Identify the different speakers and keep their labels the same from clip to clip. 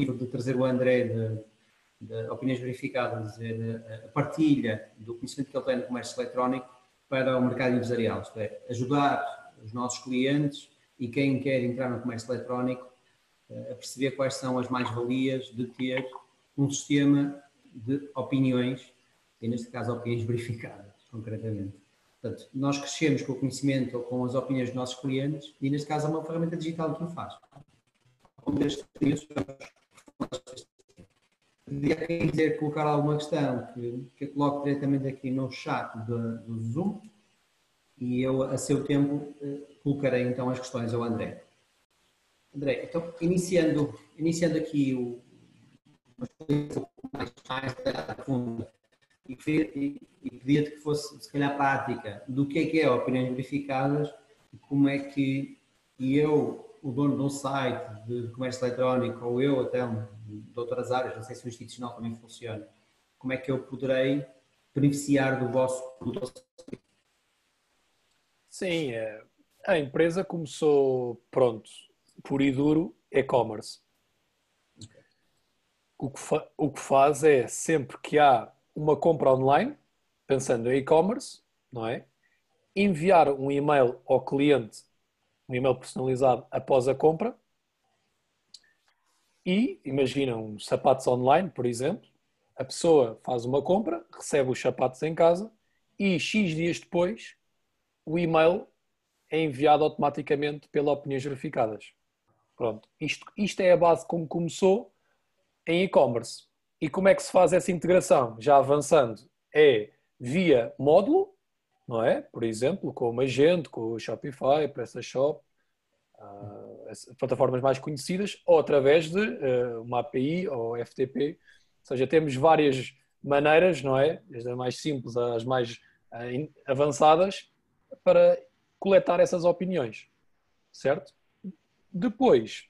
Speaker 1: objetivo de trazer o André de, de opiniões verificadas, dizer, a partilha do conhecimento que ele tem no comércio eletrónico para o mercado empresarial, isto é, ajudar os nossos clientes e quem quer entrar no comércio eletrónico a perceber quais são as mais-valias de ter um sistema de opiniões, e neste caso opiniões verificadas, concretamente. Portanto, nós crescemos com o conhecimento ou com as opiniões dos nossos clientes e neste caso é uma ferramenta digital que o faz. Podia dizer, colocar alguma questão que, que coloco diretamente aqui no chat do, do Zoom e eu, a seu tempo, eh, colocarei então as questões ao André. André, então, iniciando, iniciando aqui o, mais, e, e, e pedia-te que fosse, se calhar, prática do que é que é opiniões verificadas e como é que eu, o dono de um site de comércio eletrónico, ou eu até de outras áreas, não sei se o institucional também funciona, como é que eu poderei beneficiar do vosso produto?
Speaker 2: Sim, é, a empresa começou, pronto, por e duro, e-commerce. O, que o que faz é, sempre que há uma compra online, pensando em e-commerce, não é? Enviar um e-mail ao cliente, um e-mail personalizado após a compra. E, imagina, um sapatos online, por exemplo, a pessoa faz uma compra, recebe os sapatos em casa e X dias depois o e-mail é enviado automaticamente pela Opiniões Verificadas. Pronto, isto, isto é a base como começou em e-commerce. E como é que se faz essa integração? Já avançando, é via módulo, não é? Por exemplo, com o Magento, com o Shopify, PrestaShop, as plataformas mais conhecidas, ou através de uh, uma API ou FTP. Ou seja, temos várias maneiras, não é? Desde as mais simples às mais uh, avançadas, para coletar essas opiniões, certo? Depois,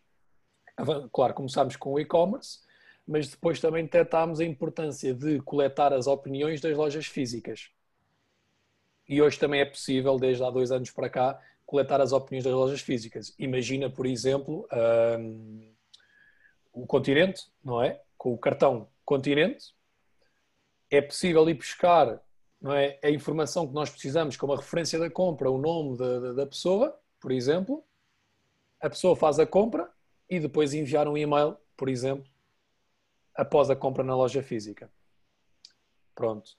Speaker 2: claro, começámos com o e-commerce, mas depois também detectámos a importância de coletar as opiniões das lojas físicas. E hoje também é possível, desde há dois anos para cá, coletar as opiniões das lojas físicas. Imagina, por exemplo, um, o continente, não é? Com o cartão continente, é possível ir buscar não é, a informação que nós precisamos, como a referência da compra, o nome da, da pessoa, por exemplo. A pessoa faz a compra e depois enviar um e-mail, por exemplo, após a compra na loja física. Pronto.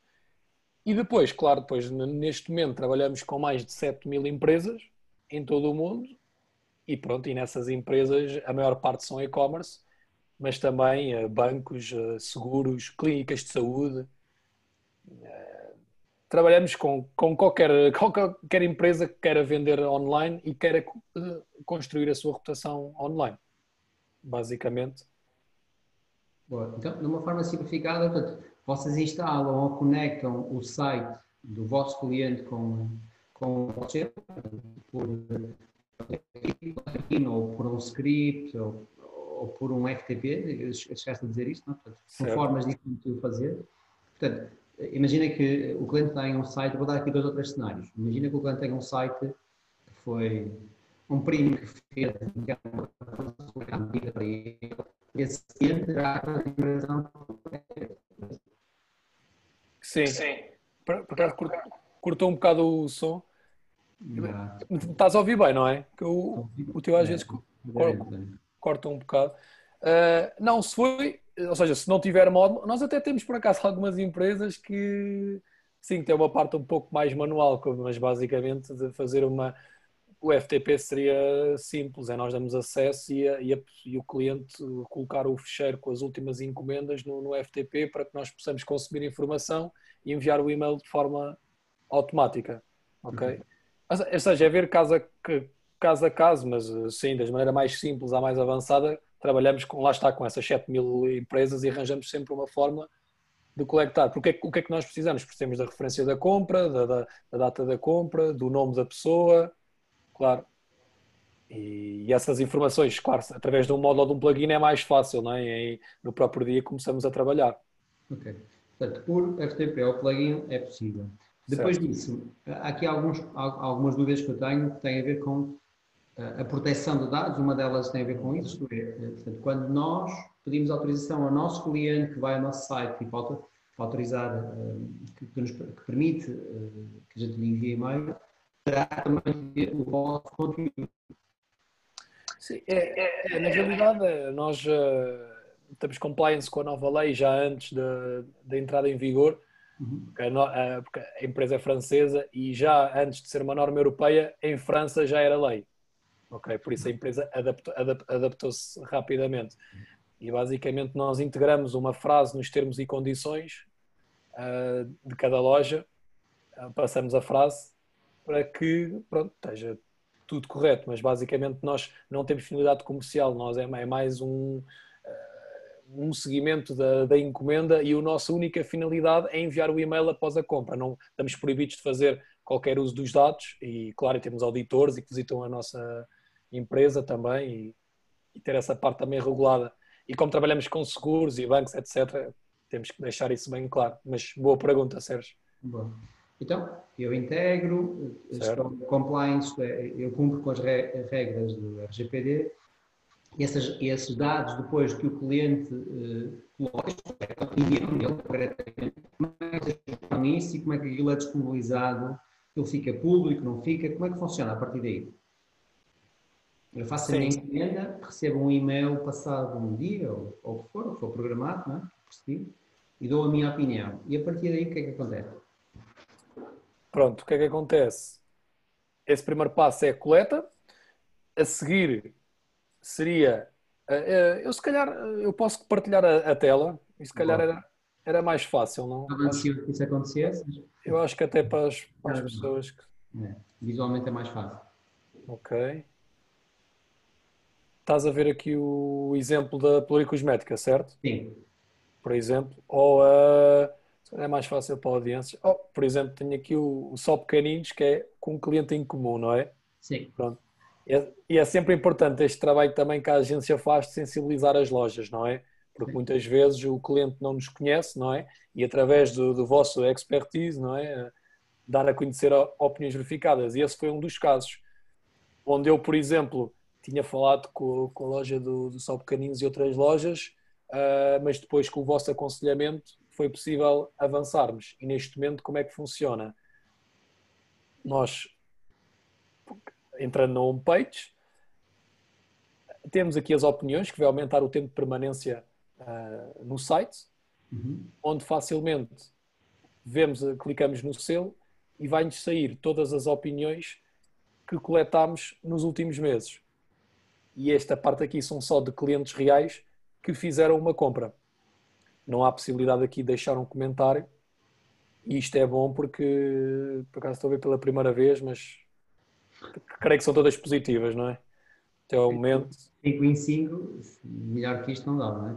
Speaker 2: E depois, claro, depois neste momento trabalhamos com mais de 7 mil empresas em todo o mundo e pronto, e nessas empresas a maior parte são e-commerce, mas também uh, bancos, uh, seguros, clínicas de saúde. Uh, trabalhamos com, com qualquer, qualquer empresa que queira vender online e queira construir a sua reputação online, basicamente.
Speaker 1: Boa. Então, de uma forma simplificada, vocês instalam ou conectam o site do vosso cliente com, com você, por ou por um script, ou, ou por um FTP, esquece de dizer isto, não? Portanto, são formas diferentes de fazer. Portanto, imagina que o cliente tem um site, vou dar aqui dois ou três cenários. Imagina que o cliente tem um site que foi um primo que fez uma medida para ele esse terá a dimensão.
Speaker 2: Sim. Sim. Por acaso cortou um bocado o som. Não. Estás a ouvir bem, não é? Que o, o teu às vezes corta um bocado. Uh, não, se foi, ou seja, se não tiver módulo, nós até temos por acaso algumas empresas que sim, tem uma parte um pouco mais manual, mas basicamente de fazer uma, o FTP seria simples, é nós damos acesso e, a, e, a, e, o cliente colocar o fecheiro com as últimas encomendas no, no, FTP para que nós possamos consumir informação e enviar o e-mail de forma automática, ok? Uhum. Ou seja, é ver caso a, caso a caso, mas sim, da maneira mais simples à mais avançada, trabalhamos com, lá está, com essas 7 mil empresas e arranjamos sempre uma forma de coletar. Porque o que é que nós precisamos? Precisamos da referência da compra, da, da, da data da compra, do nome da pessoa, claro. E, e essas informações, claro, através de um módulo ou de um plugin é mais fácil, não é? E no próprio dia começamos a trabalhar.
Speaker 1: Ok. Portanto, por FTP ou plugin é possível. Depois certo. disso, há aqui alguns, algumas dúvidas que eu tenho que têm a ver com a proteção de dados, uma delas tem a ver com isso. É, portanto, quando nós pedimos autorização ao nosso cliente que vai ao nosso site e para autorizar, que, que, nos, que permite que a gente lhe envie e-mail, terá também o vosso conteúdo.
Speaker 2: Sim, é, é, na realidade, nós uh, temos compliance com a nova lei já antes da, da entrada em vigor, uhum. porque, a, porque, a, empresa é francesa e já antes de ser uma norma europeia, em França já era lei. Ok, por isso a empresa adaptou, adaptou-se rapidamente. E basicamente nós integramos uma frase nos termos e condições uh, de cada loja, uh, passamos a frase para que pronto, esteja tudo correto, mas basicamente nós não temos finalidade comercial, nós é, é mais um, um seguimento da, da, encomenda e a nossa única finalidade é enviar o e-mail após a compra. Não estamos proibidos de fazer qualquer uso dos dados e, claro, temos auditores e que visitam a nossa empresa também e, e ter essa parte também regulada. E como trabalhamos com seguros e bancos, etc., temos que deixar isso bem claro. Mas boa pergunta, Sérgio.
Speaker 1: Bom. Então, eu integro, estou compliance, eu cumpro com as regras do RGPD e esses, dados, depois que o cliente uh, coloca, envia ele corretamente, como é que nisso e como é que aquilo é disponibilizado, ele fica público, não fica, como é que funciona a partir daí? Eu faço a minha encomenda, recebo um e-mail passado um dia, ou, ou o que for, ou for programado, não é? Percebi, e dou a minha opinião. E a partir daí o que é que acontece?
Speaker 2: Pronto, o que é que acontece? Esse primeiro passo é a coleta. A seguir seria. Eh, eh, eu se calhar eu posso partilhar a, a tela e se calhar era, era mais fácil, não?
Speaker 1: Estava ansioso que isso acontecesse.
Speaker 2: Eu acho que até para as, para as pessoas que.
Speaker 1: É. Visualmente é mais fácil.
Speaker 2: Ok. Estás a ver aqui o exemplo da pluricosmética, certo?
Speaker 1: Sim.
Speaker 2: Por exemplo. Ou a. É mais fácil para audiências. Oh, por exemplo, tenho aqui o, o Só Pequeninos, que é com um cliente em comum, não é?
Speaker 1: Sim.
Speaker 2: Pronto. E é, e é sempre importante este trabalho também que a agência faz de sensibilizar as lojas, não é? Porque muitas vezes o cliente não nos conhece, não é? E através do, do vosso expertise, não é? Dar a conhecer opiniões verificadas. E esse foi um dos casos onde eu, por exemplo, tinha falado com, com a loja do, do Pequeninos e outras lojas, uh, mas depois com o vosso aconselhamento foi possível avançarmos. E neste momento, como é que funciona? Nós, entrando na homepage, temos aqui as opiniões, que vai aumentar o tempo de permanência uh, no site, uhum. onde facilmente vemos, clicamos no selo e vai-nos sair todas as opiniões que coletámos nos últimos meses. E esta parte aqui são só de clientes reais que fizeram uma compra não há possibilidade aqui de deixar um comentário. E isto é bom porque, por acaso estou a ver pela primeira vez, mas creio que são todas positivas, não é? Até ao momento.
Speaker 1: 5 em 5, melhor que isto não dá, não é?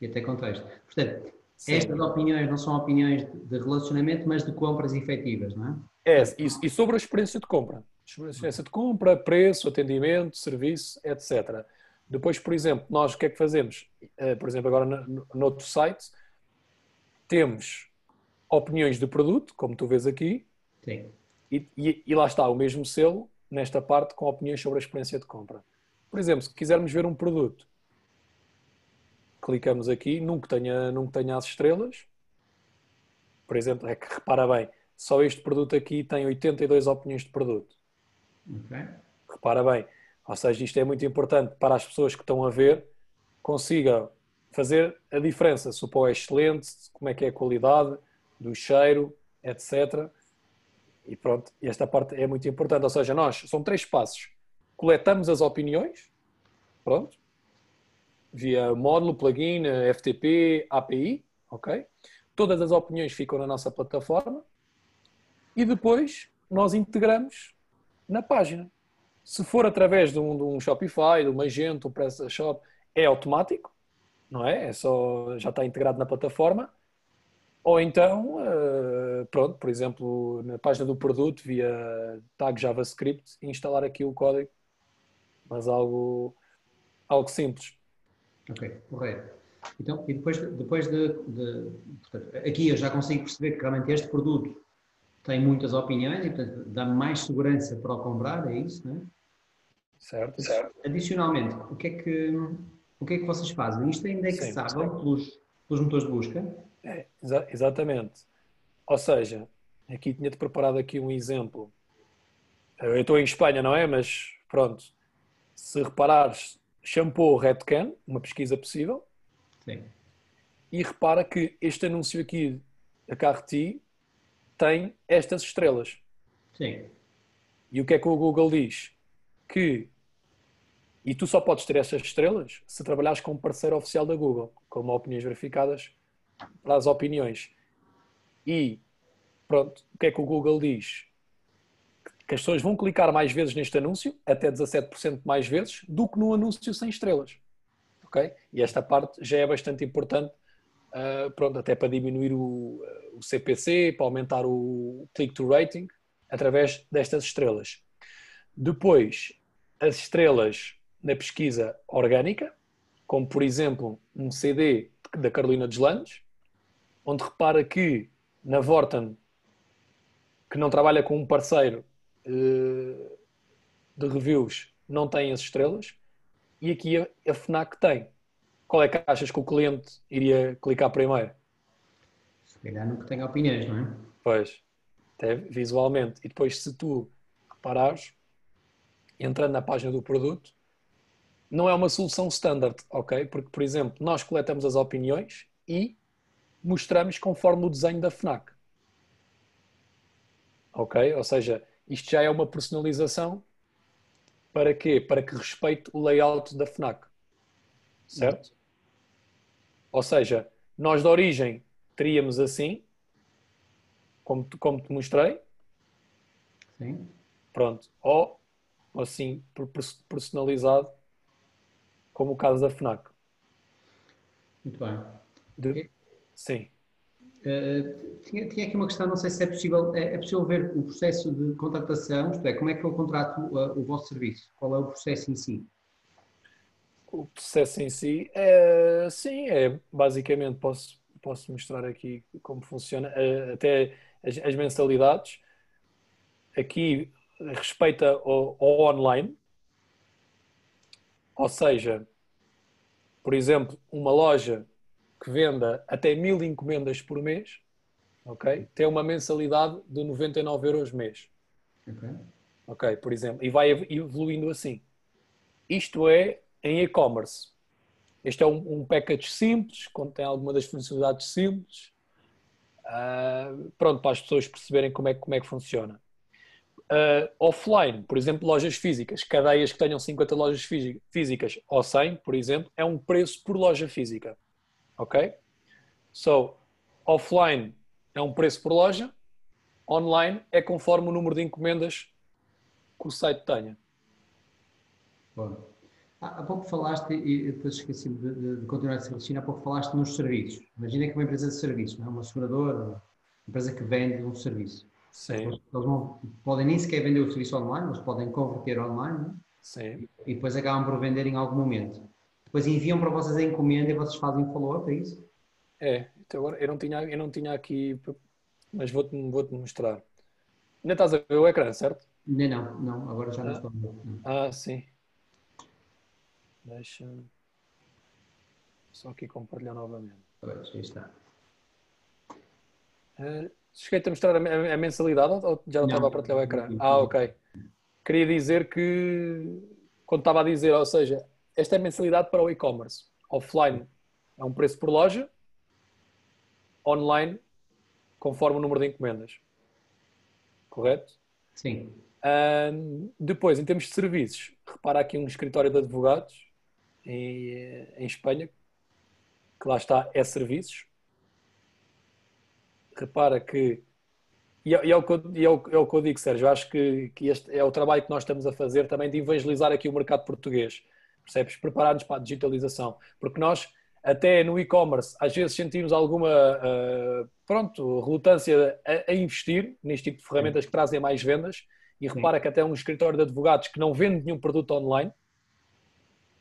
Speaker 1: E até contexto. Portanto, Sim. estas opiniões não são opiniões de relacionamento, mas de compras efetivas, não é?
Speaker 2: É, e sobre a experiência de compra. Experiência de compra, preço, atendimento, serviço, etc. Depois, por exemplo, nós o que é que fazemos? Uh, por exemplo, agora no, no outro site, temos opiniões de produto, como tu vês aqui,
Speaker 1: Sim.
Speaker 2: E, e, e, lá está o mesmo selo nesta parte com opiniões sobre a experiência de compra. Por exemplo, se quisermos ver um produto, clicamos aqui, nunca tenha, nunca tenha as estrelas. Por exemplo, é que repara bem, só este produto aqui tem 82 opiniões de produto.
Speaker 1: Okay.
Speaker 2: Repara bem, ou seja, isto é muito importante para as pessoas que estão a ver, consiga fazer a diferença, se o pó é excelente, como é que é a qualidade do cheiro, etc. E pronto, esta parte é muito importante. Ou seja, nós, são três passos. Coletamos as opiniões, pronto, via módulo, plugin, FTP, API, ok? Todas as opiniões ficam na nossa plataforma e depois nós integramos na página. Se for através de um, de um Shopify, de um Magento, um PrestaShop, é automático, não é? É só, já está integrado na plataforma. Ou então, uh, pronto, por exemplo, na página do produto, via tag JavaScript, instalar aqui o código, mas algo, algo simples.
Speaker 1: Ok, correto. Então, e depois, depois de, de portanto, aqui eu já consigo perceber que realmente este produto tem muitas opiniões e, portanto, dá mais segurança para o comprar, é isso, não é?
Speaker 2: Certo, certo.
Speaker 1: Adicionalmente, o que é que, o que, é que vocês fazem? Isto é indexável pelos, pelos motores de busca?
Speaker 2: É, exa exatamente. Ou seja, aqui tinha-te preparado aqui um exemplo. Eu estou em Espanha, não é? Mas pronto, se reparares, shampoo Redken, uma pesquisa possível.
Speaker 1: Sim.
Speaker 2: E repara que este anúncio aqui da Carti tem estas estrelas.
Speaker 1: Sim.
Speaker 2: E o que é que o Google diz? Que e tu só podes ter estas estrelas se trabalhares com um parceiro oficial da Google, com opiniões verificadas para as opiniões. E pronto, o que é que o Google diz? Que as pessoas vão clicar mais vezes neste anúncio, até 17% mais vezes, do que no anúncio sem estrelas. Ok? E esta parte já é bastante importante, uh, pronto, até para diminuir o, o CPC, para aumentar o click-to rating, através destas estrelas. Depois, as estrelas na pesquisa orgânica, como por exemplo um CD da Carolina Deslandes, onde repara que na Vorten, que não trabalha com um parceiro uh, de reviews, não tem as estrelas, e aqui a, a FNAC tem. Qual é que achas que o cliente iria clicar primeiro?
Speaker 1: Se calhar no que tem opiniões, não é?
Speaker 2: Pois, até visualmente. E depois, se tu reparares, entrando na página do produto, não é uma solução standard, ok? Porque, por exemplo, nós coletamos as opiniões e mostramos conforme o desenho da FNAC. Ok? Ou seja, isto já é uma personalização para quê? Para que respeite o layout da FNAC. Certo? Ou seja, nós de origem teríamos assim, como, como te mostrei.
Speaker 1: Sim.
Speaker 2: Pronto. Ou assim, personalizado, como o caso da FNAC.
Speaker 1: Muito bem.
Speaker 2: De... Sim.
Speaker 1: Uh, tinha, tinha, aqui uma questão, não sei se é possível, é, é, possível ver o processo de contratação, isto é, como é que eu contrato uh, o vosso serviço? Qual é o processo em si?
Speaker 2: O processo em si, é, sim, é basicamente, posso, posso mostrar aqui como funciona, uh, até as, as, mensalidades, aqui respeita ao, ao online, ou seja, por exemplo, uma loja que venda até mil encomendas por mês, ok? Tem uma mensalidade de 99 euros mês.
Speaker 1: Ok.
Speaker 2: Ok, por exemplo. E vai evoluindo assim. Isto é em e-commerce. Este é um, um, package simples, contém alguma das funcionalidades simples. Uh, pronto, para as pessoas perceberem como é, como é que funciona uh, offline, por exemplo, lojas físicas, cadeias que tenham 50 lojas físicas ou 100, por exemplo, é um preço por loja física. Ok? So, offline é um preço por loja, online é conforme o número de encomendas que o site tenha.
Speaker 1: Bom. Há pouco falaste, e depois esqueci de, de, de continuar esse raciocínio, há pouco falaste nos serviços. Imagina que é uma empresa de serviços, não é? uma seguradora, uma empresa que vende um serviço.
Speaker 2: Sim.
Speaker 1: Eles não, podem nem sequer vender o serviço online, eles podem converter online né?
Speaker 2: Sim.
Speaker 1: e depois acabam por vender em algum momento. Depois enviam para vocês a encomenda e vocês fazem follow-up, é isso?
Speaker 2: É, então agora eu não tinha, eu não tinha aqui, mas vou-te vou mostrar. Ainda estás a ver o ecrã, certo?
Speaker 1: Não, não, não agora já não ah. estou a ver.
Speaker 2: Ah, sim. Deixa. Só aqui compartilhar novamente.
Speaker 1: Pois, aí está.
Speaker 2: Uh, Cheguei-te a mostrar a, a mensalidade ou já não, não estava a partilhar o ecrã? Ah, ok. Queria dizer que, quando estava a dizer, ou seja, esta é a mensalidade para o e-commerce. Offline é um preço por loja, online conforme o número de encomendas. Correto?
Speaker 1: Sim.
Speaker 2: Um, depois, em termos de serviços, repara aqui um escritório de advogados em, em Espanha, que lá está, é serviços repara que. E é, é, o, que eu, é, o, é o que eu digo, Sérgio. Acho que, que este é o trabalho que nós estamos a fazer também de evangelizar aqui o mercado português. Percebes? Preparar-nos para a digitalização. Porque nós, até no e-commerce, às vezes sentimos alguma uh, pronto, relutância a, a, investir neste tipo de ferramentas que trazem mais vendas. E repara Sim. que até um escritório de advogados que não vende nenhum produto online,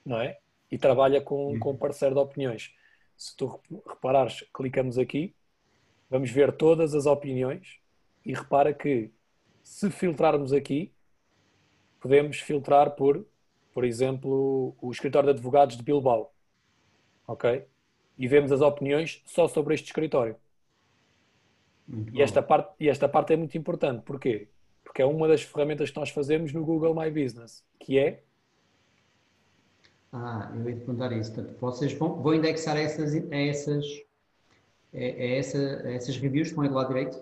Speaker 2: não é? E trabalha com, com um parceiro de opiniões. Se tu reparares, clicamos aqui Vamos ver todas as opiniões e repara que se filtrarmos aqui, podemos filtrar por por exemplo, o escritório de advogados de Bilbao, ok? E vemos as opiniões só sobre este escritório. e esta, parte, e esta parte é muito importante. Porquê? Porque é uma das ferramentas que nós fazemos no Google My Business, que é
Speaker 1: ah, eu ia te perguntar isso. Portanto, vocês vão, vão indexar essas, essas, essa, essas reviews que aí do lado direito?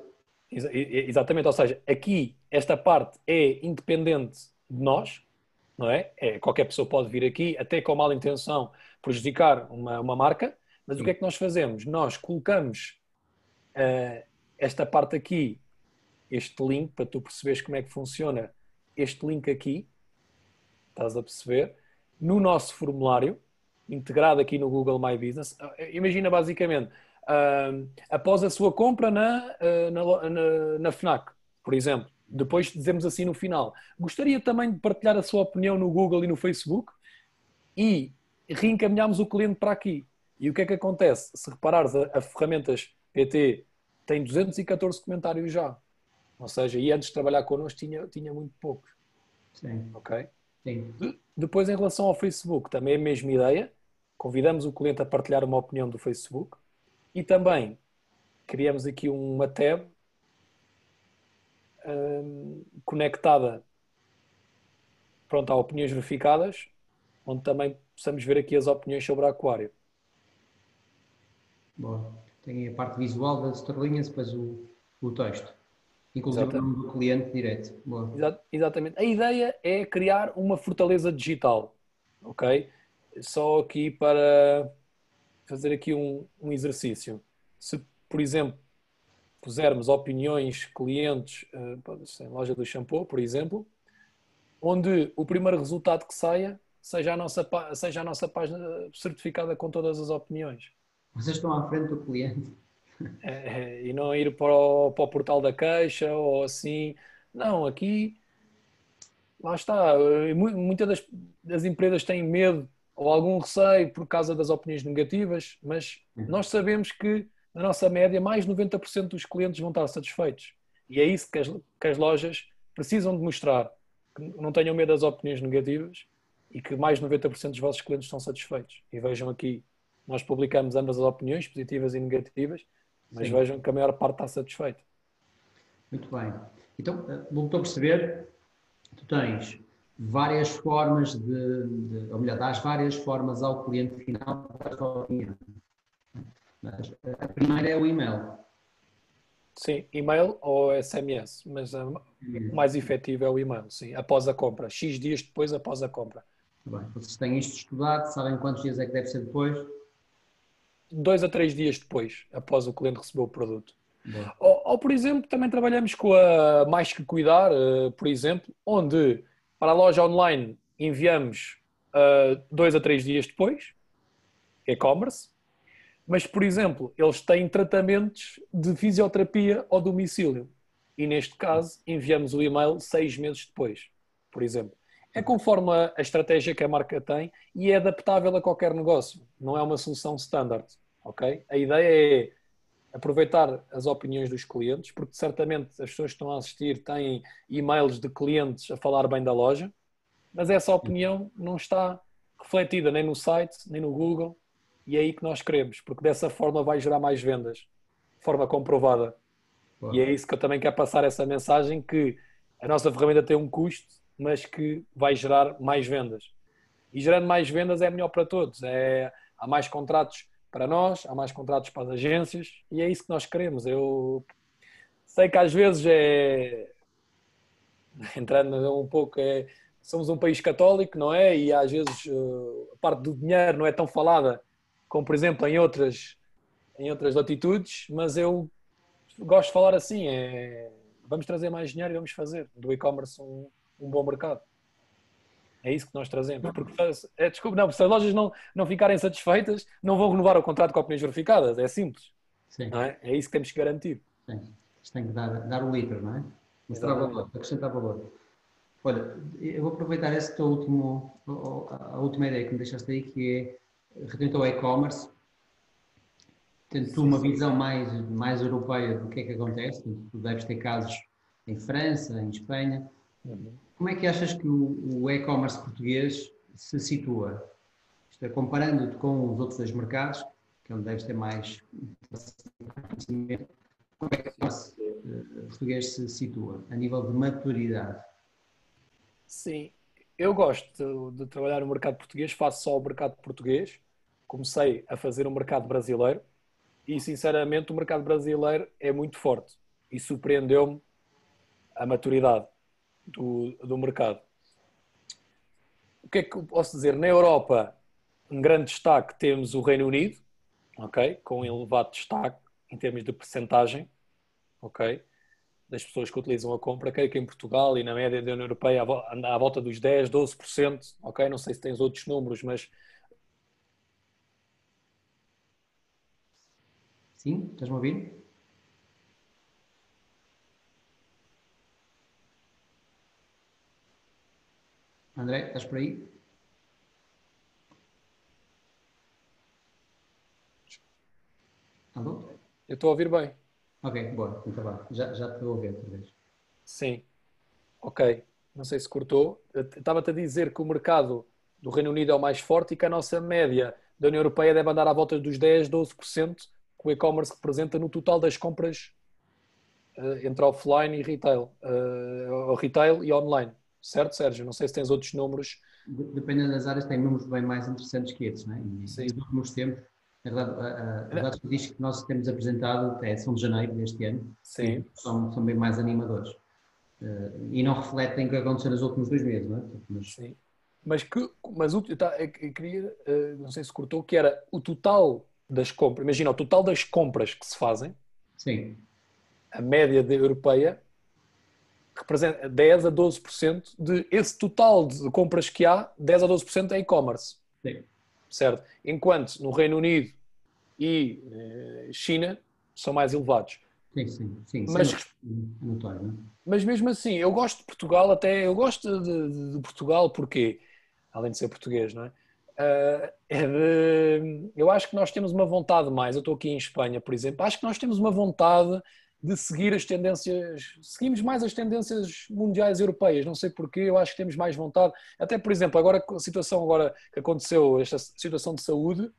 Speaker 2: Exatamente, ou seja, aqui esta parte é independente de nós, não é? é qualquer pessoa pode vir aqui, até com mal intenção, prejudicar uma, uma marca, mas o que é que nós fazemos? Nós colocamos uh, esta parte aqui, este link, para tu perceberes como é que funciona este link aqui, estás a perceber? no nosso formulário, integrado aqui no Google My Business. Imagina basicamente, uh, após a sua compra na, uh, na, na, na, FNAC, por exemplo, depois dizemos assim no final, gostaria também de partilhar a sua opinião no Google e no Facebook e reencaminhamos o cliente para aqui. E o que é que acontece? Se reparares, a, a ferramentas PT tem 214 comentários já. Ou seja, e antes de trabalhar connosco tinha, tinha muito poucos.
Speaker 1: Sim.
Speaker 2: Ok?
Speaker 1: Sim.
Speaker 2: Depois, em relação ao Facebook, também é a mesma ideia. Convidamos o cliente a partilhar uma opinião do Facebook e também criamos aqui uma tab um, conectada pronto, a opiniões verificadas, onde também possamos ver aqui as opiniões sobre o aquário.
Speaker 1: Boa. Tem a parte visual das estrelinhas, depois o, o texto. Inclusive Exatamente. o nome do cliente direto.
Speaker 2: Exatamente. A ideia é criar uma fortaleza digital, ok? Só aqui para fazer aqui um, um exercício. Se, por exemplo, pusermos opiniões, clientes, uh, loja do shampoo, por exemplo, onde o primeiro resultado que saia seja a nossa, seja a nossa página certificada com todas as opiniões.
Speaker 1: Vocês estão à frente do cliente.
Speaker 2: É, é, e não ir para o, para o portal da queixa ou assim. Não, aqui lá está. Muitas das, das, empresas têm medo ou algum receio por causa das opiniões negativas, mas uhum. nós sabemos que, na nossa média, mais de 90% dos clientes vão estar satisfeitos. E é isso que as, que as lojas precisam de mostrar. Que não tenham medo das opiniões negativas e que mais de 90% dos vossos clientes estão satisfeitos. E vejam aqui, nós publicamos ambas as opiniões, positivas e negativas, mas Sim. vejam que a maior parte está satisfeita.
Speaker 1: Muito bem. Então, voltou a perceber, tu tens várias formas de, de, ou melhor, dás várias formas ao cliente final para a tua opinião. Mas a primeira é o e-mail.
Speaker 2: Sim, e-mail ou SMS, mas o mais efetivo é o e-mail, sim, após a compra, X dias depois após a compra.
Speaker 1: Bem, vocês têm isto estudado, sabem quantos dias é que deve ser depois?
Speaker 2: dois a três dias depois, após o cliente receber o produto. Ou, ou, por exemplo, também trabalhamos com a Mais Que Cuidar, uh, por exemplo, onde para a loja online enviamos uh, dois a três dias depois, e-commerce, mas, por exemplo, eles têm tratamentos de fisioterapia ao domicílio e, neste caso, enviamos o e-mail seis meses depois, por exemplo. É conforme a, estratégia que a marca tem e é adaptável a qualquer negócio, não é uma solução standard ok? A ideia é aproveitar as opiniões dos clientes, porque certamente as pessoas que estão a assistir têm e-mails de clientes a falar bem da loja, mas essa opinião não está refletida nem no site, nem no Google, e é aí que nós queremos, porque dessa forma vai gerar mais vendas, de forma comprovada. E é isso que eu também quero passar essa mensagem que a nossa ferramenta tem um custo, mas que vai gerar mais vendas. E gerando mais vendas é melhor para todos. É, há mais contratos para nós, há mais contratos para as agências e é isso que nós queremos. Eu sei que às vezes é entrando um pouco é somos um país católico, não é? E às vezes uh, a parte do dinheiro não é tão falada como, por exemplo, em outras em outras latitudes, mas eu gosto de falar assim, é vamos trazer mais dinheiro e vamos fazer do e-commerce um, um bom mercado. É isso que nós trazemos. Porque, é, desculpa, não, se as lojas não, não ficarem satisfeitas, não vão renovar o contrato com opiniões verificadas. É simples. É? é isso que temos que garantir.
Speaker 1: Sim. Isto tem que dar, dar o litro, não é? Mostrar valor, acrescentar valor. Olha, eu vou aproveitar esse teu último, a última ideia que me deixaste aí, que relativamente ao e-commerce. Tendo tu uma visão mais, mais europeia do que é que acontece, tu deves ter casos em França, em Espanha. Uhum. Como é que achas que o, o e-commerce português se situa? Isto é, comparando-te com os outros dois mercados, que é onde deves ter mais conhecimento, como é que o uh, português se situa a nível de maturidade?
Speaker 2: Sim, eu gosto de, de, trabalhar no mercado português, faço só o mercado português. Comecei a fazer o mercado brasileiro e, sinceramente, o mercado brasileiro é muito forte e surpreendeu-me a maturidade do, do mercado. O que é que eu posso dizer? Na Europa, um grande destaque temos o Reino Unido, ok? Com um elevado destaque em termos de percentagem, ok? Das pessoas que utilizam a compra, creio que em Portugal e na média da União Europeia anda à volta dos 10, 12%, ok? Não sei se tens outros números, mas.
Speaker 1: Sim, estás-me a ouvir? André, estás por aí? Alô?
Speaker 2: Eu estou a ouvir bem.
Speaker 1: Ok, boa, então vá. Já, já estou a ouvir outra vez.
Speaker 2: Sim. Ok. Não sei se cortou. Estava-te a dizer que o mercado do Reino Unido é o mais forte e que a nossa média da União Europeia deve andar à volta dos 10, 12% que o e-commerce representa no total das compras uh, entre offline e retail. Uh, retail e online. Certo, Sérgio? Não sei se tens outros números.
Speaker 1: Dependendo das áreas, tem números bem mais interessantes que esses, não é? E Sim. nos últimos tempos, na verdade, os que nós temos apresentado até são de janeiro deste ano.
Speaker 2: Sim.
Speaker 1: São, são bem mais animadores. Uh, e não refletem o que aconteceu nos últimos dois meses, não é?
Speaker 2: Mas... Sim. Mas, que, mas o, tá, eu queria, uh, não sei se cortou, que era o total das compras, imagina, o total das compras que se fazem,
Speaker 1: Sim.
Speaker 2: a média da europeia representa 10 a 12% de esse total de compras que há, 10 a 12% é e-commerce. Certo? Enquanto no Reino Unido e eh, China são mais elevados.
Speaker 1: Sim, sim, sim.
Speaker 2: Mas,
Speaker 1: é notório, não é?
Speaker 2: mas mesmo assim, eu gosto de Portugal, até eu gosto de, de Portugal porque, além de ser português, não é? Uh, é de, eu acho que nós temos uma vontade mais. Eu estou aqui em Espanha, por exemplo. Acho que nós temos uma vontade de seguir as tendências, seguimos mais as tendências mundiais europeias, não sei porquê, eu acho que temos mais vontade, até por exemplo, agora a situação agora que aconteceu, esta situação de saúde,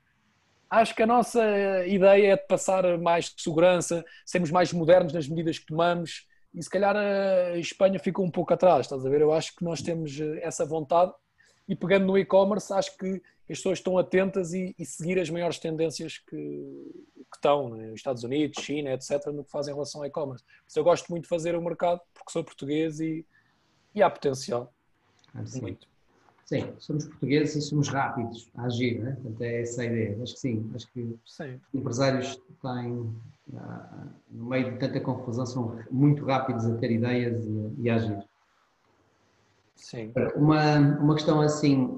Speaker 2: acho que a nossa ideia é de passar mais segurança, sermos mais modernos nas medidas que tomamos, e se calhar a Espanha ficou um pouco atrás, estás a ver? Eu acho que nós temos essa vontade, e pegando no e-commerce, acho que as pessoas estão atentas e, e seguir as maiores tendências que, que estão nos né? Estados Unidos, China, etc., no que fazem em relação ao e-commerce. eu gosto muito de fazer o mercado porque sou português e, e há potencial.
Speaker 1: Ah, sim. Muito. Sim, somos portugueses e somos rápidos a agir, né? Portanto, é essa a ideia. Acho que sim, acho que sim. empresários têm, ah, no meio de tanta confusão, são muito rápidos a ter ideias e, e a agir.
Speaker 2: Sim.
Speaker 1: Uma, uma questão assim,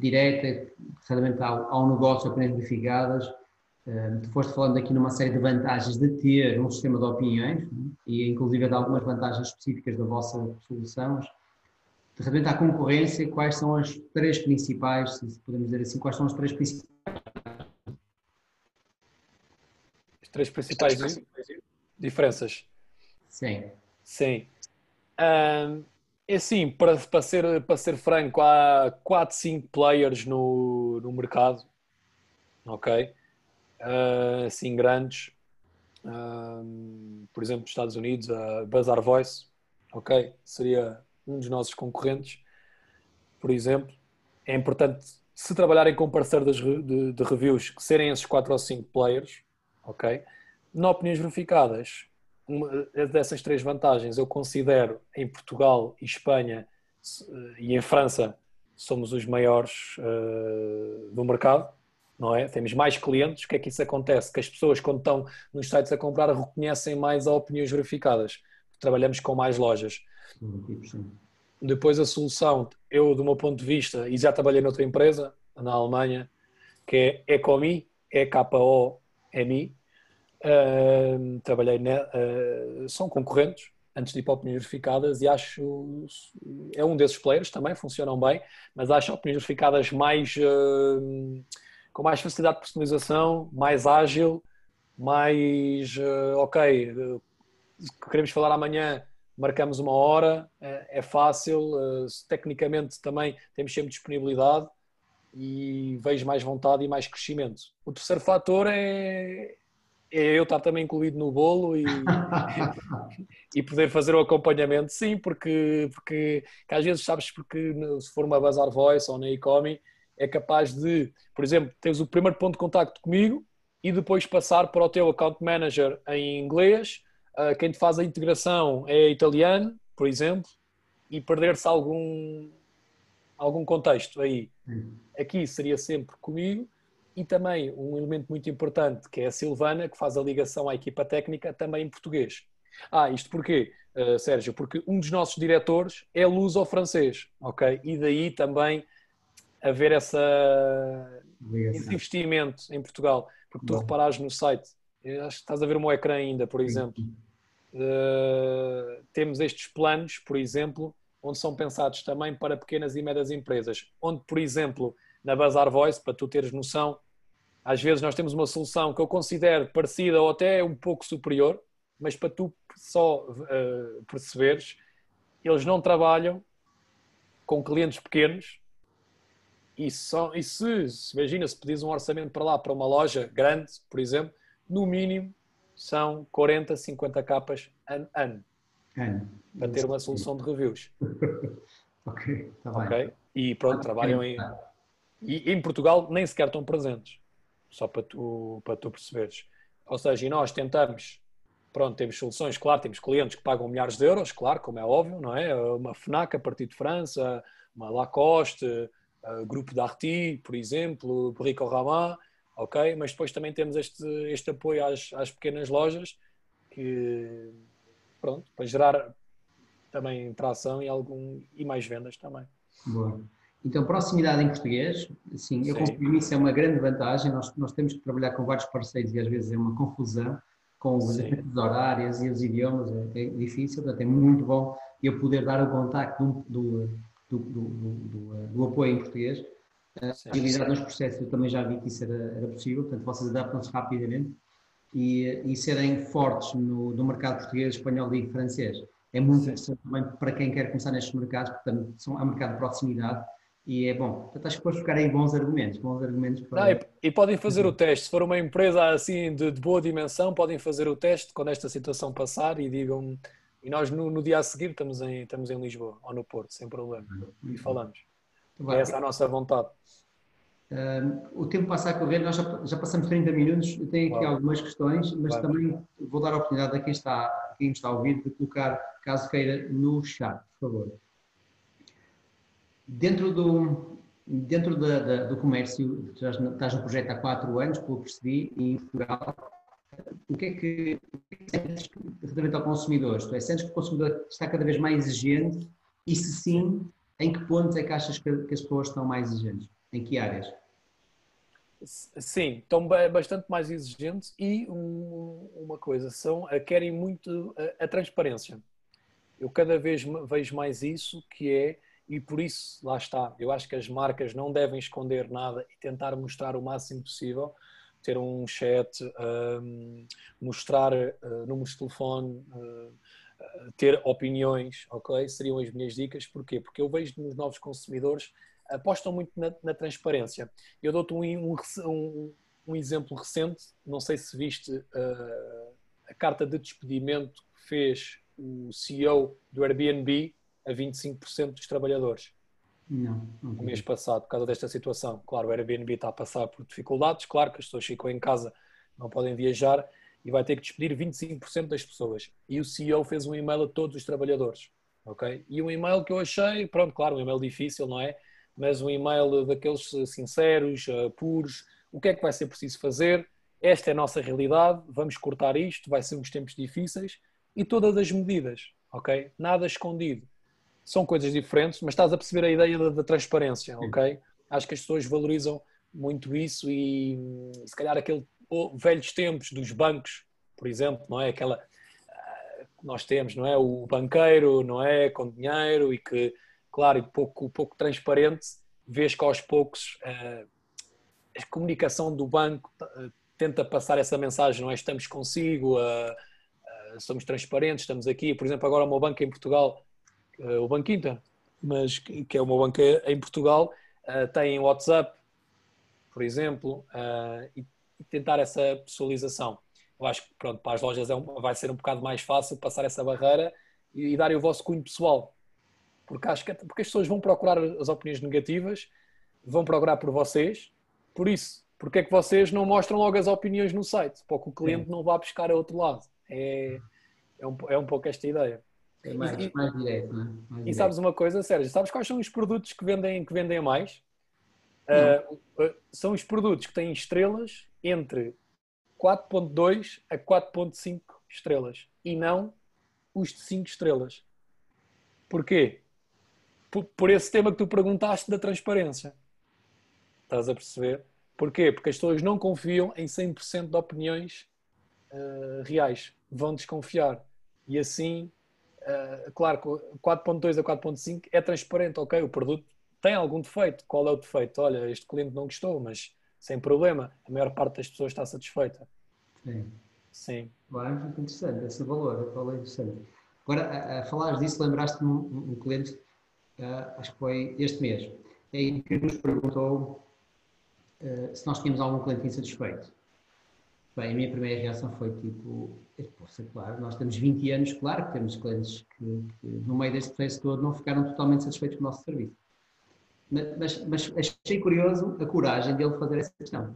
Speaker 1: direta, relativamente ao, ao negócio, opiniões verificadas, tu foste falando aqui numa série de vantagens de ter um sistema de opiniões né? e inclusive de algumas vantagens específicas da vossa solução. De repente, à concorrência, quais são as três principais, se podemos dizer assim, quais são as três principais?
Speaker 2: As três principais diferenças?
Speaker 1: Sim.
Speaker 2: Sim. Um, é assim, para, para, ser, para ser franco, há 4, 5 players no, no mercado, ok? uh, assim grandes, uh, por exemplo, nos Estados Unidos, a Bazaar Voice, ok, seria um dos nossos concorrentes, por exemplo. É importante, se trabalharem com parceiros de, de reviews, que serem esses 4 ou 5 players, ok? Não opiniões verificadas, uma dessas três vantagens eu considero em Portugal e Espanha e em França somos os maiores uh, do mercado, não é? Temos mais clientes, o que é que isso acontece? Que as pessoas, quando estão nos sites a comprar, reconhecem mais opiniões verificadas. Trabalhamos com mais lojas. Depois a solução, eu do meu ponto de vista, e já trabalhei noutra empresa, na Alemanha, que é Ecomi, E-K-O-M-I, trabalhei, ne, uh, são concorrentes, antes de ir para opiniões verificadas e acho é um desses players também funcionam bem mas acho opiniões verificadas mais uh, com mais facilidade de personalização, mais ágil, mais uh, ok, uh, queremos falar amanhã, marcamos uma hora, é, é fácil, tecnicamente também temos sempre disponibilidade, e vejo mais vontade e mais crescimento. O terceiro fator é eu estar também incluído no bolo e, e poder fazer o acompanhamento, sim, porque, porque às vezes sabes porque se for uma Bazar Voice ou na Ecomi é capaz de, por exemplo, teres o primeiro ponto de contacto comigo e depois passar para o teu account manager em inglês, uh, quem te faz a integração é italiano, por exemplo, e perder-se algum, algum contexto aí. Aqui seria sempre comigo e também um elemento muito importante que é a Silvana, que faz a ligação à equipa técnica também em português. Ah, isto porquê, uh, Sérgio? Porque um dos nossos diretores é luso-francês, ok? E daí também haver essa, esse investimento em Portugal. Porque tu Bom. reparares no site, acho que estás a ver o meu ecrã ainda, por exemplo. Uh, temos estes planos, por exemplo, onde são pensados também para pequenas e médias empresas. Onde, por exemplo, na Bazar Voice, para tu teres noção, às vezes nós temos uma solução que eu considero parecida ou até um pouco superior, mas para tu só uh, perceberes, eles não trabalham com clientes pequenos e, só, e se, se imagina, se pedis um orçamento para lá, para uma loja grande, por exemplo, no mínimo são 40, 50 capas ano. ano para ter uma solução de reviews.
Speaker 1: ok, está
Speaker 2: bem. Okay? E pronto, trabalham em. E em Portugal nem sequer estão presentes, só para tu, para tu perceberes. Ou seja, e nós tentamos, pronto, temos soluções, claro, temos clientes que pagam milhares de euros, claro, como é óbvio, não é? Uma FNAC a partir de França, uma Lacoste, uh, Grupo Darty, por exemplo, Brico Ramat, ok? Mas depois também temos este, este apoio às, às pequenas lojas que pronto, para gerar também tração e, algum, e mais vendas também.
Speaker 1: Boa. Então, proximidade em português, sim, eu confio isso é uma grande vantagem. Nós, nós temos que trabalhar com vários parceiros e às vezes é uma confusão com os horários e os idiomas, é, é, difícil, portanto é muito bom eu poder dar o contacto do, do, do, do apoio em português. A agilidade nos processos, eu também já vi que isso era, era possível, portanto vocês adaptam-se rapidamente e, e serem fortes no, no mercado português, espanhol e francês. É muito interessante também para quem quer começar nestes mercados, portanto, são, é um mercado de proximidade e é bom. Portanto, acho que depois ficar aí bons argumentos, bons argumentos
Speaker 2: para... Não, e, e, podem fazer o teste. Se for uma empresa assim de, de, boa dimensão, podem fazer o teste quando esta situação passar e digam... E nós no, no dia a seguir estamos em, estamos em Lisboa ou no Porto, sem problema. E falamos. É essa a nossa vontade.
Speaker 1: O tempo passa a correr, nós já, já, passamos 30 minutos, eu tenho aqui algumas questões, mas também vou dar a oportunidade a quem está, a quem está a ouvir de colocar, caso queira, no chat, por favor. Dentro do, dentro da, da, do comércio, estás, estás no projeto há 4 anos, pelo que percebi, em Portugal, o que é que, é que sentes relativamente ao consumidor? Isto é, sentes que o consumidor está cada vez mais exigente e se sim, em que pontos é que achas que, que as pessoas estão mais exigentes? Em que áreas?
Speaker 2: Sim, estão bastante mais exigentes e um, uma coisa, são, querem muito a, a, transparência. Eu cada vez vejo mais isso, que é, e por isso, lá está, eu acho que as marcas não devem esconder nada e tentar mostrar o máximo possível, ter um chat, um, mostrar uh, números de telefone, uh, ter opiniões, ok? Seriam as minhas dicas. Porquê? Porque eu vejo nos novos consumidores apostam muito na, na transparência. Eu dou-te um, um, um, exemplo recente, não sei se viste uh, a carta de despedimento que fez o CEO do Airbnb a 25% dos trabalhadores.
Speaker 1: Não,
Speaker 2: não no mês passado, por causa desta situação. Claro, o Airbnb está a passar por dificuldades, claro que as pessoas ficam em casa, não podem viajar e vai ter que despedir 25% das pessoas. E o CEO fez um e-mail a todos os trabalhadores. ok? E um e-mail que eu achei, pronto, claro, um e-mail difícil, não é? mas um e-mail daqueles sinceros, eh, puros. O que é que vai ser preciso fazer? Esta é a nossa realidade, vamos cortar isto, vai ser uns tempos difíceis e todas as medidas, ok? Nada escondido. São coisas diferentes, mas estás a perceber a ideia da, da transparência, ok? Acho que as pessoas valorizam muito isso e se calhar aquele oh, velhos tempos dos bancos, por exemplo, não é? Aquela uh, nós temos, não é? O banqueiro, não é? Com dinheiro e que claro, e pouco, pouco transparente, vês que aos poucos uh, a comunicação do banco uh, tenta passar essa mensagem, não é? Estamos consigo, somos transparentes, estamos aqui. Por exemplo, agora o meu banco em Portugal, o Banco Inter, mas que é o meu banco em Portugal, tem WhatsApp, por exemplo, uh, e, tentar essa pessoalização. Eu acho que pronto, para as lojas é um, vai ser um bocado mais fácil passar essa barreira e, e darem o vosso cunho pessoal. Porque acho que porque as pessoas vão procurar as opiniões negativas, vão procurar por vocês, por isso, porque é que vocês não mostram logo as opiniões no site? Para que o cliente Sim. não vá buscar a outro lado. É, é, um, é um pouco esta ideia.
Speaker 1: É mais, e, mais direto, não é? Mais
Speaker 2: e direto. sabes uma coisa, Sérgio? Sabes quais são os produtos que vendem, que vendem a mais? Uh, são os produtos que têm estrelas entre 4.2 a 4.5 estrelas e não os de 5 estrelas. Porquê? Por, por esse tema que tu perguntaste da transparência. Estás a perceber? Porquê? Porque as pessoas não confiam em 100% de opiniões uh, reais. Vão desconfiar. E assim, uh, claro, 4.2 a 4.5 é transparente, ok? O produto tem algum defeito. Qual é o defeito? Olha, este cliente não gostou, mas sem problema, a maior parte das pessoas está satisfeita.
Speaker 1: Sim.
Speaker 2: Sim.
Speaker 1: Agora é muito interessante, esse valor, é interessante. Agora, a, a falar disso, lembraste-me um, um cliente, uh, acho que foi este mês, em que nos perguntou uh, se nós tínhamos algum cliente insatisfeito. Bem, a minha primeira reação foi tipo, poxa, claro, nós temos 20 anos, claro que temos clientes que, que, no meio deste processo todo não ficaram totalmente satisfeitos com o nosso serviço. Mas, mas achei curioso a coragem dele fazer essa questão.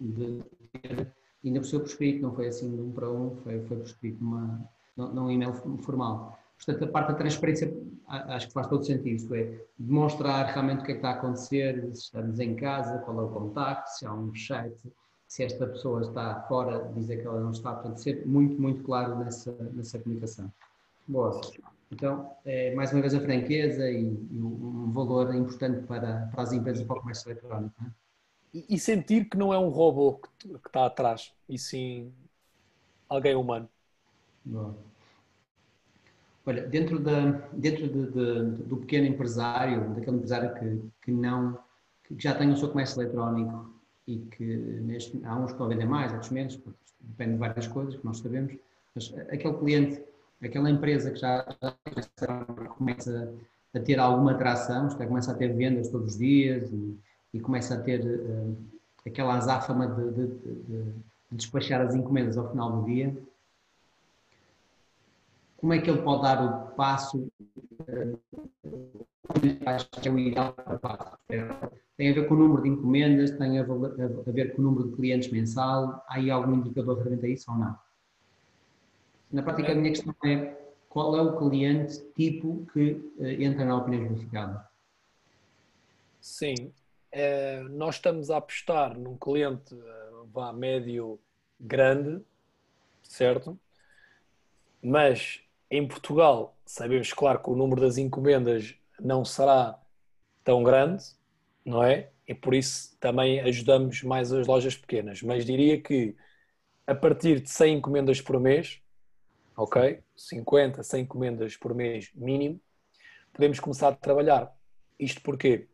Speaker 1: De ter, ainda por ser por escrito, não foi assim de um para um, foi, foi por numa, num e-mail formal. Portanto, a parte da transparência acho que faz todo sentido, isto é, demonstrar realmente o que é que está a acontecer, se estamos em casa, qual é o contacto, se há um chat, se esta pessoa está fora, dizer que ela não está, portanto, ser muito, muito claro nessa, nessa comunicação. Boa. Então, é, mais uma vez a franqueza e, e, um valor importante para, para as empresas para o comércio eletrónico. É?
Speaker 2: E, e, sentir que não é um robô que, que, está atrás, e sim alguém humano.
Speaker 1: Boa. Olha, dentro, da, dentro de, de, do pequeno empresário, daquele empresário que, que, não, que já tem o seu comércio eletrónico e que neste, há uns que estão a vender mais, outros menos, depende de várias coisas que nós sabemos, mas aquele cliente aquela empresa que já, já começa a ter alguma atração, já começa a ter vendas todos os dias e, e começa a ter uh, aquela azáfama de, de, de, de, despachar as encomendas ao final do dia, como é que ele pode dar o passo uh, acho que é o ideal para passo? Tem a ver com o número de encomendas, tem a, ver com o número de clientes mensal, há aí algum indicador relativamente a isso ou não? Na prática, a minha questão é qual é o cliente tipo que uh, entra na opinião verificada?
Speaker 2: Sim, é, nós estamos a apostar num cliente vá médio grande, certo? Mas em Portugal sabemos, claro, que o número das encomendas não será tão grande, não é? E por isso também ajudamos mais as lojas pequenas. Mas diria que a partir de 100 encomendas por mês, ok? 50, 100 encomendas por mês mínimo, podemos começar a trabalhar. Isto porquê?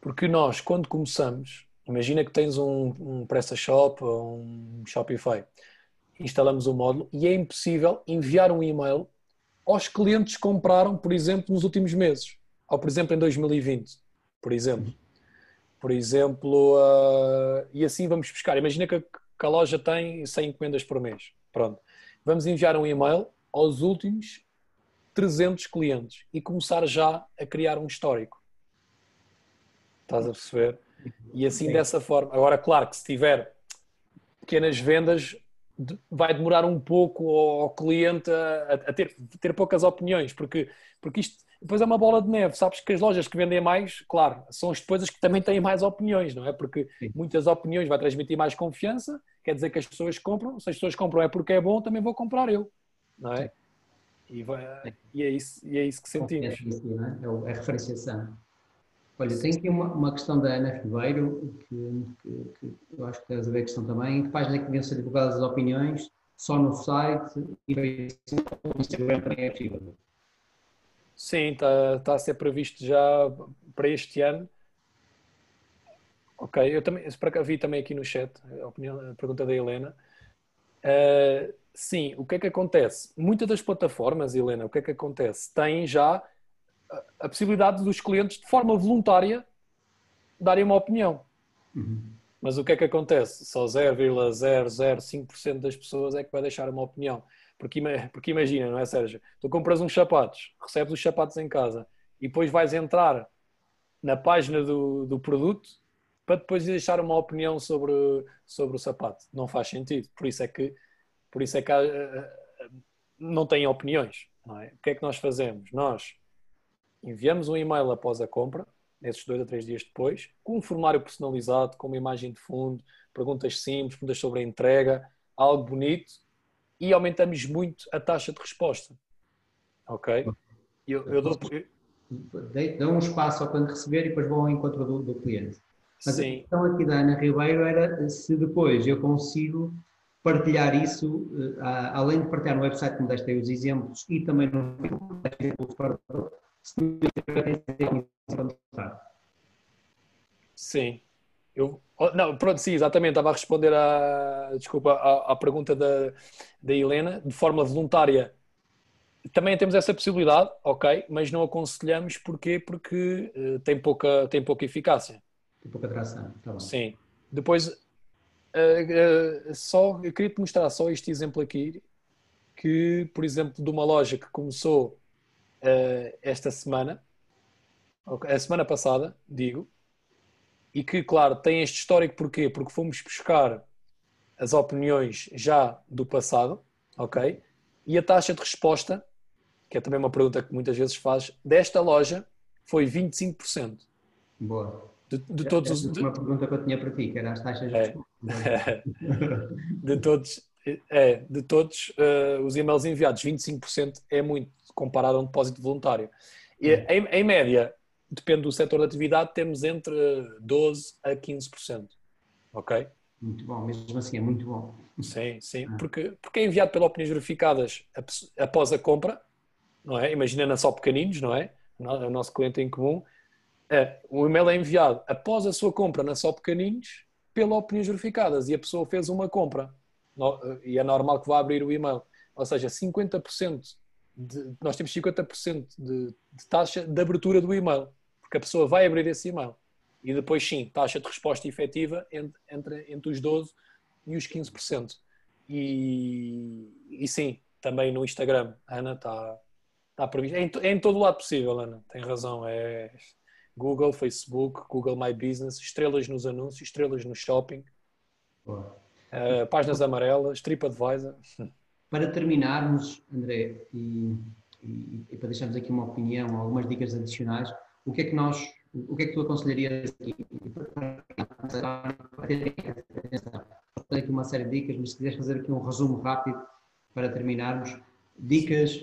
Speaker 2: Porque nós, quando começamos, imagina que tens um, um PrestaShop ou um Shopify, instalamos o módulo e é impossível enviar um e-mail aos clientes que compraram, por exemplo, nos últimos meses, ou por exemplo em 2020, por exemplo. Por exemplo, uh, e assim vamos buscar. Imagina que, que a loja tem 100 encomendas por mês. Pronto vamos enviar um e-mail aos últimos 300 clientes e começar já a criar um histórico. Estás a perceber? E assim Sim. dessa forma. Agora, claro que se tiver pequenas vendas, vai demorar um pouco ao cliente a, a ter, ter poucas opiniões, porque, porque isto depois é uma bola de neve. Sabes que as lojas que vendem mais, claro, são as depois as que também têm mais opiniões, não é? Porque Sim. muitas opiniões vai transmitir mais confiança, quer dizer que as pessoas compram. Se as pessoas compram é porque é bom, também vou comprar eu, não é? E, vai, e, é, isso, e é isso que sentimos.
Speaker 1: É, é a referenciação. Olha, tem aqui uma, uma questão da Ana Ribeiro, que, que, que, eu acho que tens a ver a questão também. Que página é que deviam ser divulgadas as opiniões? Só no site e no Instagram também é possível.
Speaker 2: Sim, está, está a ser previsto já para este ano. Ok, eu também vi também aqui no chat a, opinião, a pergunta da Helena. Uh, sim, o que é que acontece? Muitas das plataformas, Helena, o que é que acontece? Têm já a, possibilidade dos clientes, de forma voluntária, darem uma opinião.
Speaker 1: Uhum.
Speaker 2: Mas o que é que acontece? Só 0,005% das pessoas é que vai deixar uma opinião. Porque, porque imagina, não é, Sérgio? Tu compras uns sapatos, recebes os sapatos em casa e depois vais entrar na página do, do produto para depois deixar uma opinião sobre, sobre o sapato. Não faz sentido. Por isso é que, por isso é que há, eh, eh, não tem opiniões. Não é? O que é que nós fazemos? Nós enviamos um e-mail após a compra, nesses dois a três dias depois, com um formulário personalizado, com uma imagem de fundo, perguntas simples, perguntas sobre a entrega, algo bonito, e aumentamos muito a taxa de resposta. Ok?
Speaker 1: Eu, eu dou. Dão um espaço ao cliente receber e depois vão ao encontro do, do cliente. Mas Sim. a questão aqui da Ana Ribeiro era se depois eu consigo partilhar isso, uh, além de partilhar no website me deste aí os exemplos e também no
Speaker 2: Sim. Eu, oh, não, pronto, sim, exatamente. Estava a responder à, desculpa, à, à pergunta da, da Helena, de forma voluntária. Também temos essa possibilidade, ok, mas não aconselhamos porquê? Porque uh, tem, pouca, tem pouca eficácia.
Speaker 1: Tem pouca atração. Tá
Speaker 2: sim. Depois, uh, uh, só, eu queria te mostrar só este exemplo aqui, que, por exemplo, de uma loja que começou esta semana, a semana passada, digo, e que, claro, tem este histórico porquê? Porque fomos buscar as opiniões já do passado, ok? E a taxa de resposta, que é também uma pergunta que muitas vezes faz, desta loja foi 25%.
Speaker 1: Boa.
Speaker 2: De, de todos os.
Speaker 1: De... Uma pergunta que eu tinha para ti, que era as taxas de é. resposta.
Speaker 2: de todos, é, de todos uh, os e-mails enviados, 25% é muito comparado a um depósito voluntário. E, hum. em, em média, depende do setor de atividade, temos entre 12% a 15%. Ok?
Speaker 1: Muito bom, mesmo assim é muito bom.
Speaker 2: Sim, sim, ah. porque, porque é enviado pela opiniões verificadas após a compra, não é? Imagina só pequeninos, não é? O nosso cliente em comum. É, o e-mail é enviado após a sua compra na só pequeninos pela opiniões verificadas e a pessoa fez uma compra e é normal que vá abrir o e-mail. Ou seja, 50% de, nós temos 50% de, de taxa de abertura do e-mail porque a pessoa vai abrir esse e-mail. E depois, sim, taxa de resposta efetiva entre, entre, entre os 12% e os 15%. E, e sim, também no Instagram, Ana, está tá previsto. É em, é em todo o lado possível, Ana, tem razão. É Google, Facebook, Google My Business, estrelas nos anúncios, estrelas no shopping, uh, páginas amarelas, TripAdvisor.
Speaker 1: Para terminarmos, André, e, e, e para deixarmos aqui uma opinião, algumas dicas adicionais, o que é que nós, o que é que tu aconselharias aqui? Tenho aqui uma série de dicas, mas se quiseres fazer aqui um resumo rápido para terminarmos, dicas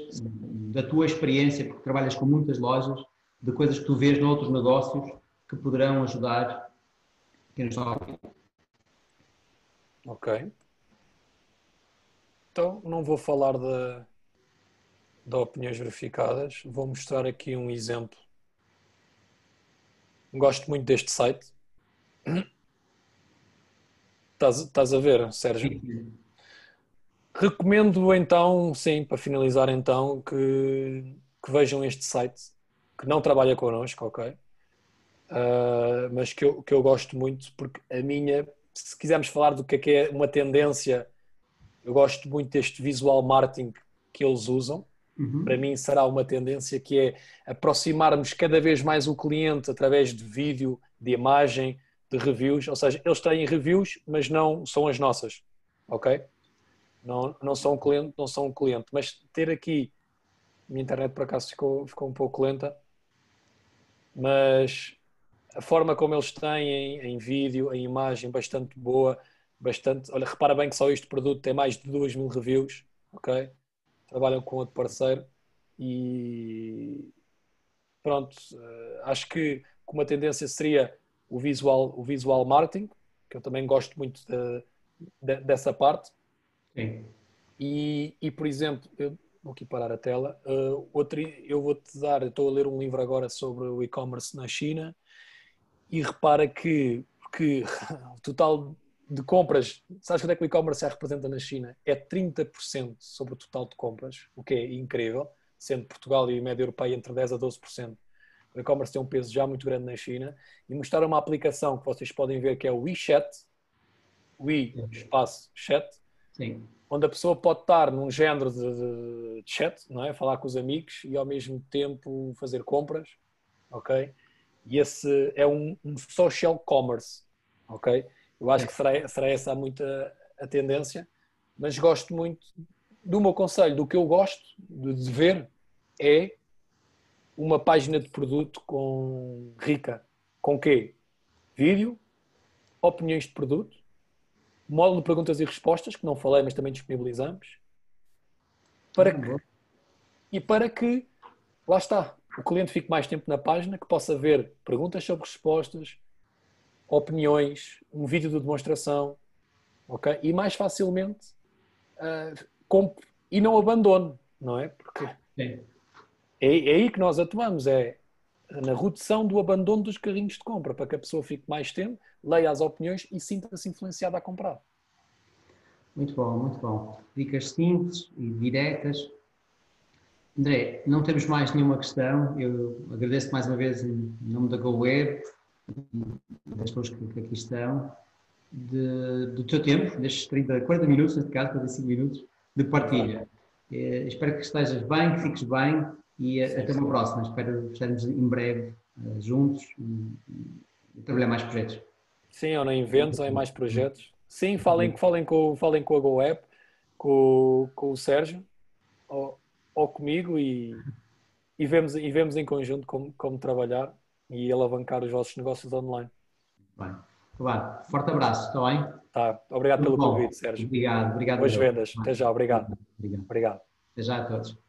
Speaker 1: da tua experiência, porque trabalhas com muitas lojas, de coisas que tu vês noutros negócios que poderão ajudar quem nos está
Speaker 2: Ok. Então, não vou falar de, de opiniões verificadas, vou mostrar aqui um exemplo Gosto muito deste site. Estás, estás a ver, Sérgio? Recomendo então, sim, para finalizar então, que, que vejam este site, que não trabalha connosco, ok? Uh, mas que eu, que eu gosto muito, porque a minha, se quisermos falar do que é, que é uma tendência, eu gosto muito deste visual marketing que eles usam, Uhum. Para mim será uma tendência que é aproximarmos cada vez mais o cliente através de vídeo, de imagem, de reviews. Ou seja, eles têm reviews, mas não são as nossas, ok? Não, não são um cliente, não são um cliente. Mas ter aqui, minha internet por acaso ficou, ficou um pouco lenta, mas a forma como eles têm em, em vídeo, em imagem, bastante boa, bastante. Olha, repara bem que só este produto tem mais de 2 mil reviews, ok? trabalham com outro parceiro e pronto, eh, acho que uma tendência seria o visual, o visual marketing, que eu também gosto muito de, de, dessa parte.
Speaker 1: Sim.
Speaker 2: E, e, por exemplo, eu vou aqui parar a tela, uh, outro, eu vou-te dar, estou a ler um livro agora sobre o e-commerce na China e repara que, que o total de compras, sabes quanto é que o e-commerce representa na China? É 30% sobre o total de compras, o que é incrível, sendo Portugal e a média europeia entre 10% a 12%. o e-commerce tem um peso já muito grande na China, e mostrar uma aplicação que vocês podem ver que é o WeChat, We espaço chat,
Speaker 1: Sim.
Speaker 2: onde a pessoa pode estar num género de, de, chat, não é? Falar com os amigos e ao mesmo tempo fazer compras, ok? E esse é um, um social commerce, ok? Eu acho que será, será essa muita a tendência, mas gosto muito do meu conselho, do que eu gosto de ver é uma página de produto com rica. Com quê? Vídeo, opiniões de produto, módulo de perguntas e respostas, que não falei, mas também disponibilizamos. Para que, e para que, lá está, o cliente fique mais tempo na página, que possa ver perguntas sobre respostas, opiniões, um vídeo de demonstração, ok? E mais facilmente uh, e não abandone, não é? Porque é, é aí que nós atuamos, é na redução do abandono dos carrinhos de compra, para que a pessoa fique mais tempo, leia as opiniões e sinta-se influenciada a comprar.
Speaker 1: Muito bom, muito bom. Dicas simples e diretas. André, não temos mais nenhuma questão. Eu agradeço mais uma vez em nome da GoWeb, das pessoas que aqui estão, de, do teu tempo, destes 30, 40 minutos, neste caso, 45 minutos, de partilha. É, espero que estejas bem, que fiques bem e sim, até sim. uma próxima. Espero estarmos em breve uh, juntos e, e, trabalhar mais projetos.
Speaker 2: Sim, ou em eventos ou em mais projetos. Sim, falem, falem, com, falem com a GoApp, com, com o Sérgio ou, ou comigo e, e, vemos, e vemos em conjunto como, como trabalhar e alavancar os vossos negócios online.
Speaker 1: Bem, bem. forte abraço, está bem?
Speaker 2: Tá, obrigado Muito pelo bom. convite, Sérgio.
Speaker 1: Obrigado, obrigado.
Speaker 2: Boas vendas, até já, obrigado. Obrigado. obrigado.
Speaker 1: Até já a todos.